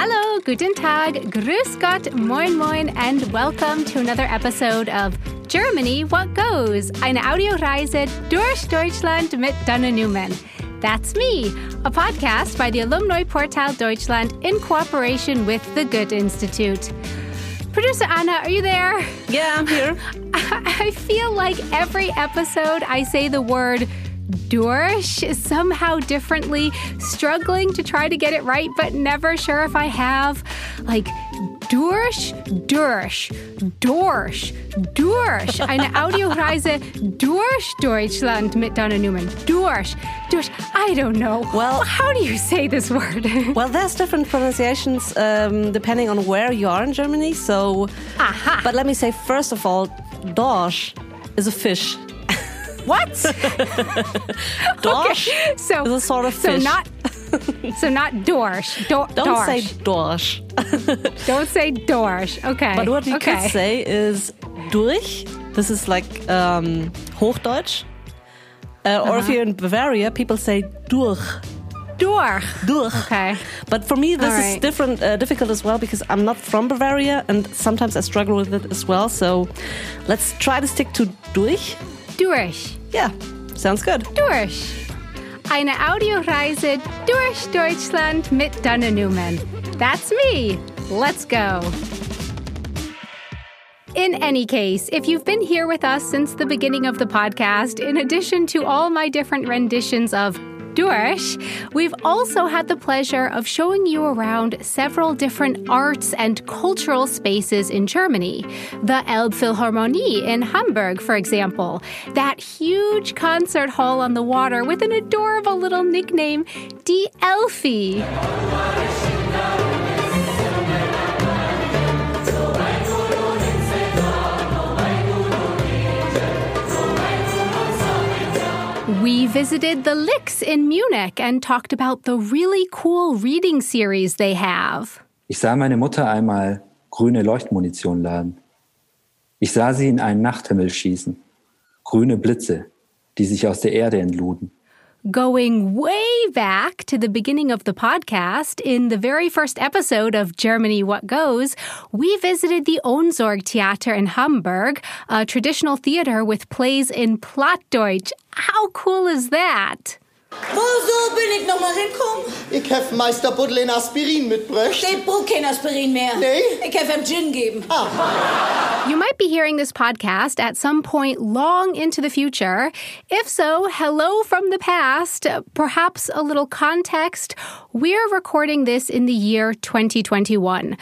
Hallo, guten Tag, grüß Gott, moin moin, and welcome to another episode of Germany What Goes, eine Audioreise durch Deutschland mit Dana Newman. That's me, a podcast by the Alumni Portal Deutschland in cooperation with the Goethe Institute. Producer Anna, are you there? Yeah, I'm here. I feel like every episode I say the word Dorsch is somehow differently, struggling to try to get it right, but never sure if I have. Like, Dorsch, Dorsch, Dorsch, Dorsch. Eine Audioreise durch Deutschland mit Dana Newman. Dorsch, Dorsch. I don't know. Well- how do you say this word? Well, there's different pronunciations um, depending on where you are in Germany. So, Aha. but let me say first of all, Dorsch is a fish. What? Dorsch Okay, so is a sort of so fish. not so not dorsch. Do- Don't dorsch. say Dorsch. Don't say dorsch. Okay. But what you okay. could say is durch. This is like um, Hochdeutsch. Uh, Or Uh-huh. if you're in Bavaria, people say durch. Dorch. Durch. Okay. But for me, this All is different, uh, difficult as well because I'm not from Bavaria and sometimes I struggle with it as well. So let's try to stick to durch. Durch. Yeah, sounds good. Durch. Eine Audioreise durch Deutschland mit Dana Newman. That's me. Let's go. In any case, if you've been here with us since the beginning of the podcast, in addition to all my different renditions of Durch, we've also had the pleasure of showing you around several different arts and cultural spaces in Germany. The Elbphilharmonie in Hamburg, for example, that huge concert hall on the water with an adorable little nickname, Die Elphi. Visited the Licks in Munich and talked about the really cool reading series they have. Ich sah meine Mutter einmal grüne Leuchtmunition laden. Ich sah sie in einen Nachthimmel schießen. Grüne Blitze, die sich aus der Erde entluden. Going way back to the beginning of the podcast, in the very first episode of Germany What Goes, we visited the Ohnsorg Theater in Hamburg, a traditional theater with plays in Plattdeutsch. How cool is that? Wo bin ich nochmal hinkommen? Ich hef Meister Buddel in Aspirin mitbrächt. Ich brauch kein Aspirin mehr. Nee? Ich hef ihm Gin geben. Ah. You might be hearing this podcast at some point long into the future. If so, hello from the past. Perhaps a little context. We're recording this in the year 2021.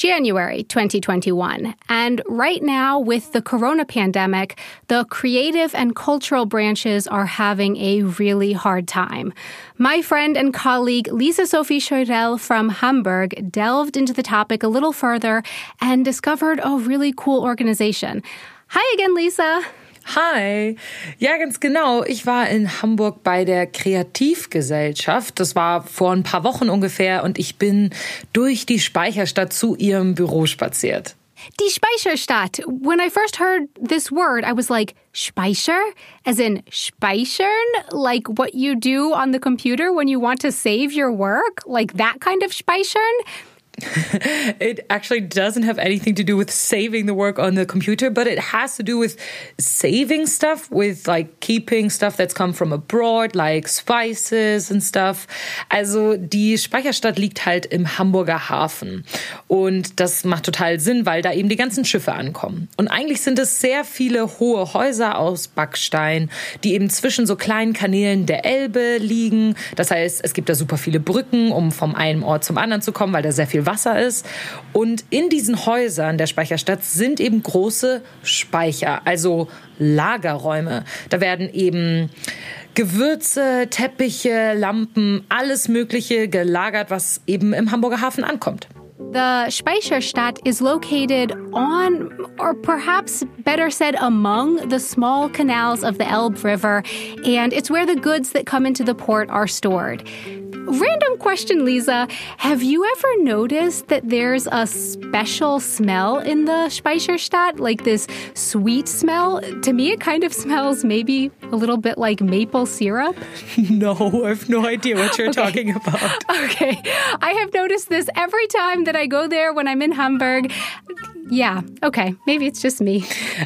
January 2021. And right now, with the corona pandemic, the creative and cultural branches are having a really hard time. My friend and colleague Lisa Sophie Scheurel from Hamburg delved into the topic a little further and discovered a really cool organization. Hi again, Lisa. Hi. Ja, ganz genau. Ich war in Hamburg bei der Kreativgesellschaft. Das war vor ein paar Wochen ungefähr und ich bin durch die Speicherstadt zu ihrem Büro spaziert. Die Speicherstadt. When I first heard this word, I was like, Speicher? As in speichern? Like what you do on the computer when you want to save your work? Like that kind of speichern? It actually doesn't have anything to do with saving the work on the computer, but it has to do with saving stuff, with like keeping stuff that's come from abroad, like spices and stuff. Also die Speicherstadt liegt halt im Hamburger Hafen. Und das macht total Sinn, weil da eben die ganzen Schiffe ankommen. Und eigentlich sind es sehr viele hohe Häuser aus Backstein, die eben zwischen so kleinen Kanälen der Elbe liegen. Das heißt, es gibt da super viele Brücken, um vom einen Ort zum anderen zu kommen, weil da sehr viel Wasser ist. Und in diesen Häusern der Speicherstadt sind eben große Speicher, also Lagerräume. Da werden eben Gewürze, Teppiche, Lampen, alles Mögliche gelagert, was eben im Hamburger Hafen ankommt. The Speicherstadt is located on, or perhaps better said, among the small canals of the Elbe River, and it's where the goods that come into the port are stored. Random question, Lisa. Have you ever noticed that there's a special smell in the Speicherstadt? Like this sweet smell? To me, it kind of smells maybe a little bit like maple syrup. No, I have no idea what you're Okay. talking about. Okay. I have noticed this every time that I go there when I'm in Hamburg. Yeah, okay. Maybe it's just me.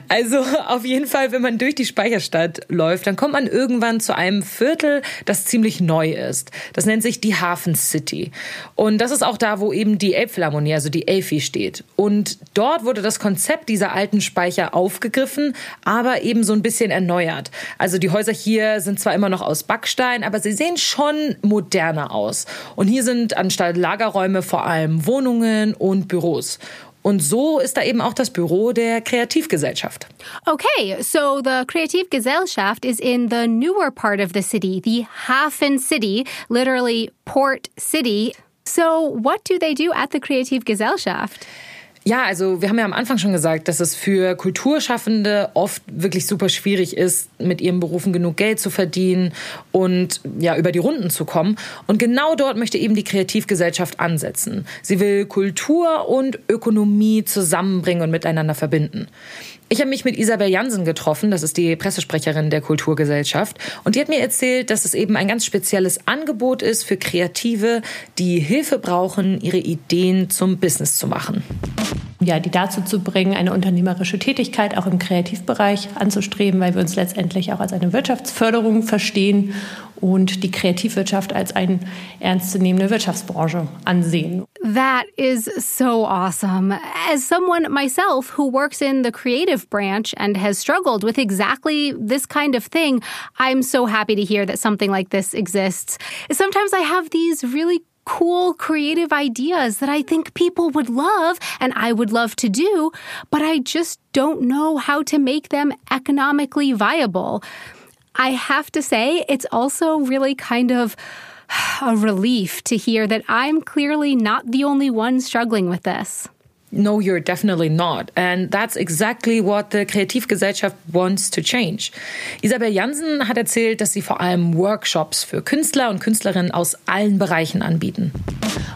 Also auf jeden Fall, wenn man durch die Speicherstadt läuft, dann kommt man irgendwann zu einem Viertel, das ziemlich neu ist. Das nennt sich die Hafen City. Und das ist auch da, wo eben die Elbphilharmonie, also die Elfi steht. Und dort wurde das Konzept dieser alten Speicher aufgegriffen, aber eben so ein bisschen erneuert. Also die Häuser hier sind zwar immer noch aus Backstein, aber sie sehen schon moderner aus. Und hier sind anstatt Lagerräume vor allem Wohnungen und Büros. Und so ist da eben auch das Büro der Kreativgesellschaft. Okay, so the Kreativgesellschaft is in the newer part of the city, the Hafen City, literally port city. So, what do they do at the Kreativgesellschaft? Ja, also wir haben ja am Anfang schon gesagt, dass es für Kulturschaffende oft wirklich super schwierig ist, mit ihren Berufen genug Geld zu verdienen und ja über die Runden zu kommen. Und genau dort möchte eben die Kreativgesellschaft ansetzen. Sie will Kultur und Ökonomie zusammenbringen und miteinander verbinden. Ich habe mich mit Isabel Jansen getroffen, das ist die Pressesprecherin der Kulturgesellschaft, und die hat mir erzählt, dass es eben ein ganz spezielles Angebot ist für Kreative, die Hilfe brauchen, ihre Ideen zum Business zu machen. ja, die dazu zu bringen, eine unternehmerische Tätigkeit auch im Kreativbereich anzustreben, weil wir uns letztendlich auch als eine Wirtschaftsförderung verstehen und die Kreativwirtschaft als eine ernstzunehmende Wirtschaftsbranche ansehen. That is so awesome. As someone myself who works in the creative branch and has struggled with exactly this kind of thing, I'm so happy to hear that something like this exists. Sometimes I have these really cool creative ideas that I think people would love and I would love to do, but I just don't know how to make them economically viable. I have to say, it's also really kind of a relief to hear that I'm clearly not the only one struggling with this. No, you're definitely not. And that's exactly what the Kreativgesellschaft wants to change. Isabel Jansen hat erzählt, dass sie vor allem Workshops für Künstler und Künstlerinnen aus allen Bereichen anbieten.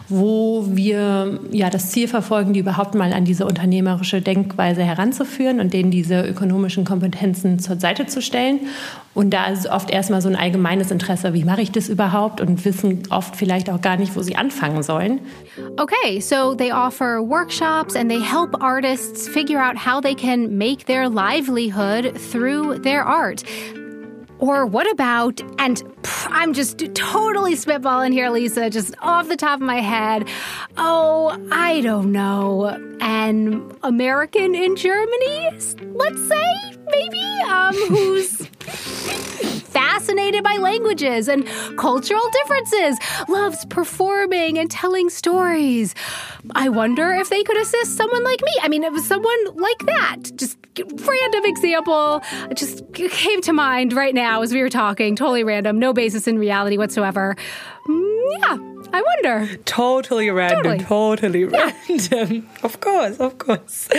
Wo wir ja das Ziel verfolgen, die überhaupt mal an diese unternehmerische Denkweise heranzuführen und denen diese ökonomischen Kompetenzen zur Seite zu stellen. Und da ist oft erstmal so ein allgemeines Interesse, wie mache ich das überhaupt und wissen oft vielleicht auch gar nicht, wo sie anfangen sollen. Okay, so they offer workshops and they help artists figure out how they can make their livelihood through their art. Or what about, and pff, I'm just totally spitballing here, Lisa, just off the top of my head. Oh, I don't know. An American in Germany, let's say, maybe, um, who's fascinated by languages and cultural differences, loves performing and telling stories. I wonder if they could assist someone like me. I mean, it was someone like that. Just random example, just came to mind right now as we were talking. Totally random, no basis in reality whatsoever. Mm, yeah, I wonder. Totally random, Totally. totally random. Of course, of course.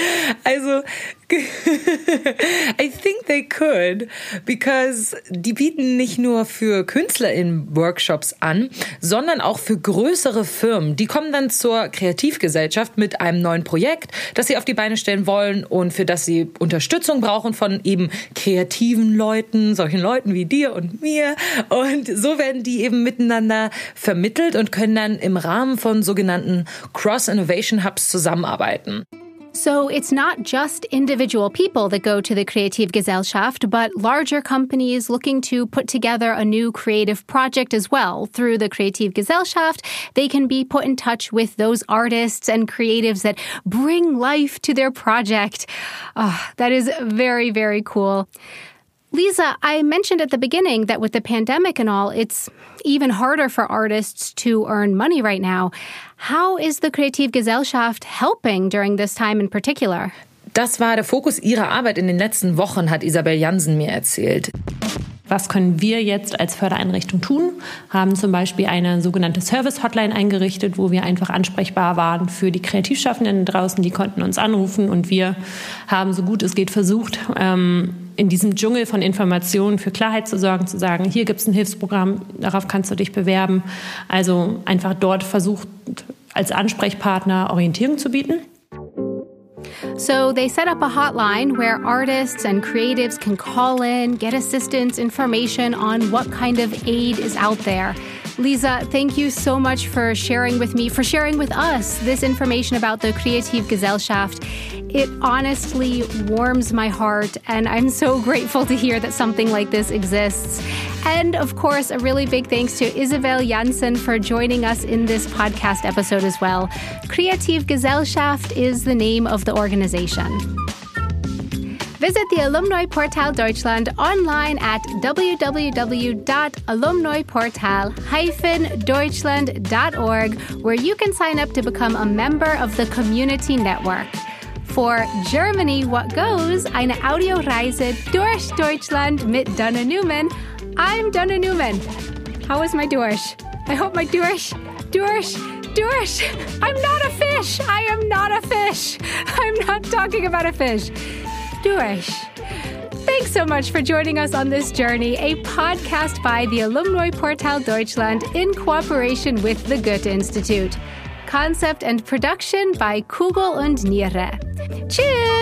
Also, I think they could, because die bieten nicht nur für KünstlerInnen Workshops an, sondern auch für größere Firmen. Die kommen dann zur Kreativgesellschaft mit einem neuen Projekt, das sie auf die Beine stellen wollen und für das sie Unterstützung brauchen von eben kreativen Leuten, solchen Leuten wie dir und mir. Und so werden die eben miteinander vermittelt und können dann im Rahmen von sogenannten Cross-Innovation Hubs zusammenarbeiten. So it's not just individual people that go to the Kreativgesellschaft, but larger companies looking to put together a new creative project as well. Through the Kreativgesellschaft, they can be put in touch with those artists and creatives that bring life to their project. Ah, that is very, very cool. Lisa, I mentioned at the beginning that with the pandemic and all, it's even harder for artists to earn money right now. How is the Kreativgesellschaft helping during this time in particular? Das war der Fokus ihrer Arbeit in den letzten Wochen, hat Isabel Jansen mir erzählt. Was können wir jetzt als Fördereinrichtung tun? Haben zum Beispiel eine sogenannte Service-Hotline eingerichtet, wo wir einfach ansprechbar waren für die Kreativschaffenden draußen. Die konnten uns anrufen und wir haben so gut es geht versucht, ähm, in diesem Dschungel von Informationen für Klarheit zu sorgen, zu sagen, hier gibt es ein Hilfsprogramm, darauf kannst du dich bewerben. Also einfach dort versucht, als Ansprechpartner Orientierung zu bieten. So they set up a hotline where artists and creatives can call in, get assistance, information on what kind of aid is out there. Lisa, thank you so much for sharing with me, for sharing with us this information about the Kreativ Gesellschaft. It honestly warms my heart, and I'm so grateful to hear that something like this exists. And of course, a really big thanks to Isabel Janssen for joining us in this podcast episode as well. Kreativ Gesellschaft is the name of the organization. Visit the Alumni Portal Deutschland online at www.alumniportal-deutschland.org, where you can sign up to become a member of the community network. For Germany, what goes? Eine Audioreise durch Deutschland mit Donna Newman. I'm Donna Newman. How was my Durch? I hope my Durch, Durch, Durch. I'm not a fish. I am not a fish. I'm not talking about a fish. Durch. Thanks so much for joining us on this journey, a podcast by the Alumni Portal Deutschland in cooperation with the Goethe Institute. Concept and production by Kugel und Niere. Tschüss!